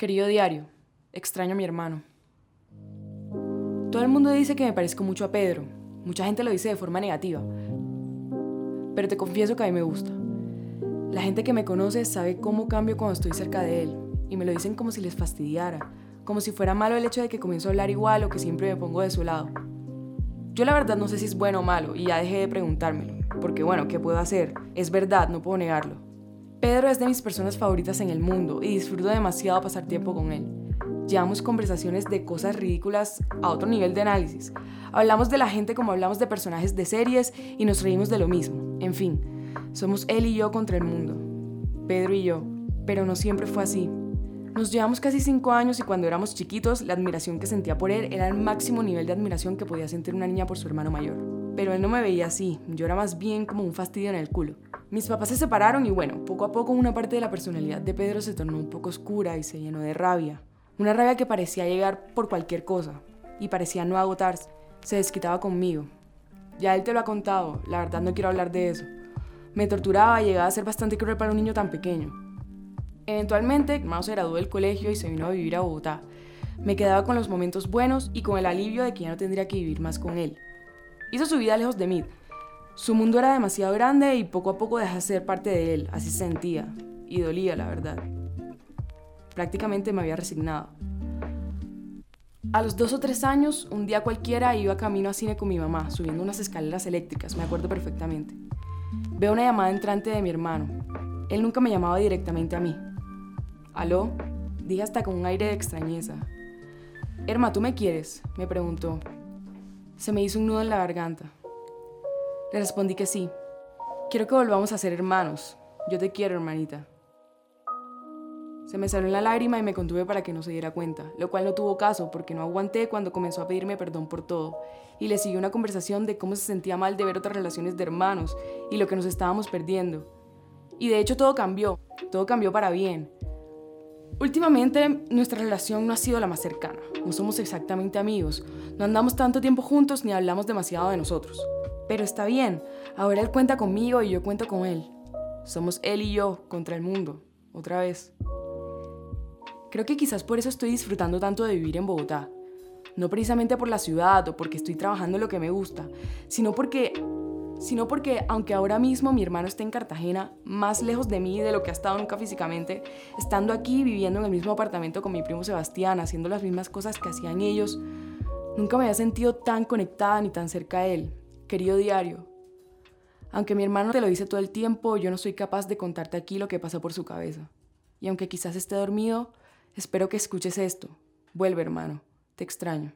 Querido diario, extraño a mi hermano. Todo el mundo dice que me parezco mucho a Pedro. Mucha gente lo dice de forma negativa. Pero te confieso que a mí me gusta. La gente que me conoce sabe cómo cambio cuando estoy cerca de él. Y me lo dicen como si les fastidiara. Como si fuera malo el hecho de que comienzo a hablar igual o que siempre me pongo de su lado. Yo la verdad no sé si es bueno o malo y ya dejé de preguntármelo. Porque bueno, ¿qué puedo hacer? Es verdad, no puedo negarlo. Pedro es de mis personas favoritas en el mundo y disfruto demasiado pasar tiempo con él. Llevamos conversaciones de cosas ridículas a otro nivel de análisis. Hablamos de la gente como hablamos de personajes de series y nos reímos de lo mismo. En fin, somos él y yo contra el mundo. Pedro y yo. Pero no siempre fue así. Nos llevamos casi cinco años y cuando éramos chiquitos, la admiración que sentía por él era el máximo nivel de admiración que podía sentir una niña por su hermano mayor. Pero él no me veía así, yo era más bien como un fastidio en el culo. Mis papás se separaron y bueno, poco a poco una parte de la personalidad de Pedro se tornó un poco oscura y se llenó de rabia. Una rabia que parecía llegar por cualquier cosa y parecía no agotarse. Se desquitaba conmigo. Ya él te lo ha contado, la verdad no quiero hablar de eso. Me torturaba y llegaba a ser bastante cruel para un niño tan pequeño. Eventualmente, hermano se graduó del colegio y se vino a vivir a Bogotá. Me quedaba con los momentos buenos y con el alivio de que ya no tendría que vivir más con él. Hizo su vida lejos de mí, su mundo era demasiado grande y poco a poco dejé de ser parte de él, así se sentía, y dolía, la verdad. Prácticamente me había resignado. A los dos o tres años, un día cualquiera iba camino a cine con mi mamá, subiendo unas escaleras eléctricas, me acuerdo perfectamente. Veo una llamada entrante de mi hermano. Él nunca me llamaba directamente a mí. ¿Aló? Dije hasta con un aire de extrañeza. Herma, ¿tú me quieres? me preguntó. Se me hizo un nudo en la garganta. Le respondí que sí. Quiero que volvamos a ser hermanos. Yo te quiero, hermanita. Se me salió la lágrima y me contuve para que no se diera cuenta, lo cual no tuvo caso porque no aguanté cuando comenzó a pedirme perdón por todo y le siguió una conversación de cómo se sentía mal de ver otras relaciones de hermanos y lo que nos estábamos perdiendo. Y de hecho todo cambió, todo cambió para bien. Últimamente nuestra relación no ha sido la más cercana, no somos exactamente amigos, no andamos tanto tiempo juntos ni hablamos demasiado de nosotros. Pero está bien, ahora él cuenta conmigo y yo cuento con él. Somos él y yo contra el mundo, otra vez. Creo que quizás por eso estoy disfrutando tanto de vivir en Bogotá. No precisamente por la ciudad o porque estoy trabajando lo que me gusta, sino porque sino porque aunque ahora mismo mi hermano esté en Cartagena, más lejos de mí de lo que ha estado nunca físicamente, estando aquí viviendo en el mismo apartamento con mi primo Sebastián, haciendo las mismas cosas que hacían ellos, nunca me había sentido tan conectada ni tan cerca de él. Querido diario, aunque mi hermano te lo dice todo el tiempo, yo no soy capaz de contarte aquí lo que pasa por su cabeza. Y aunque quizás esté dormido, espero que escuches esto. Vuelve, hermano. Te extraño.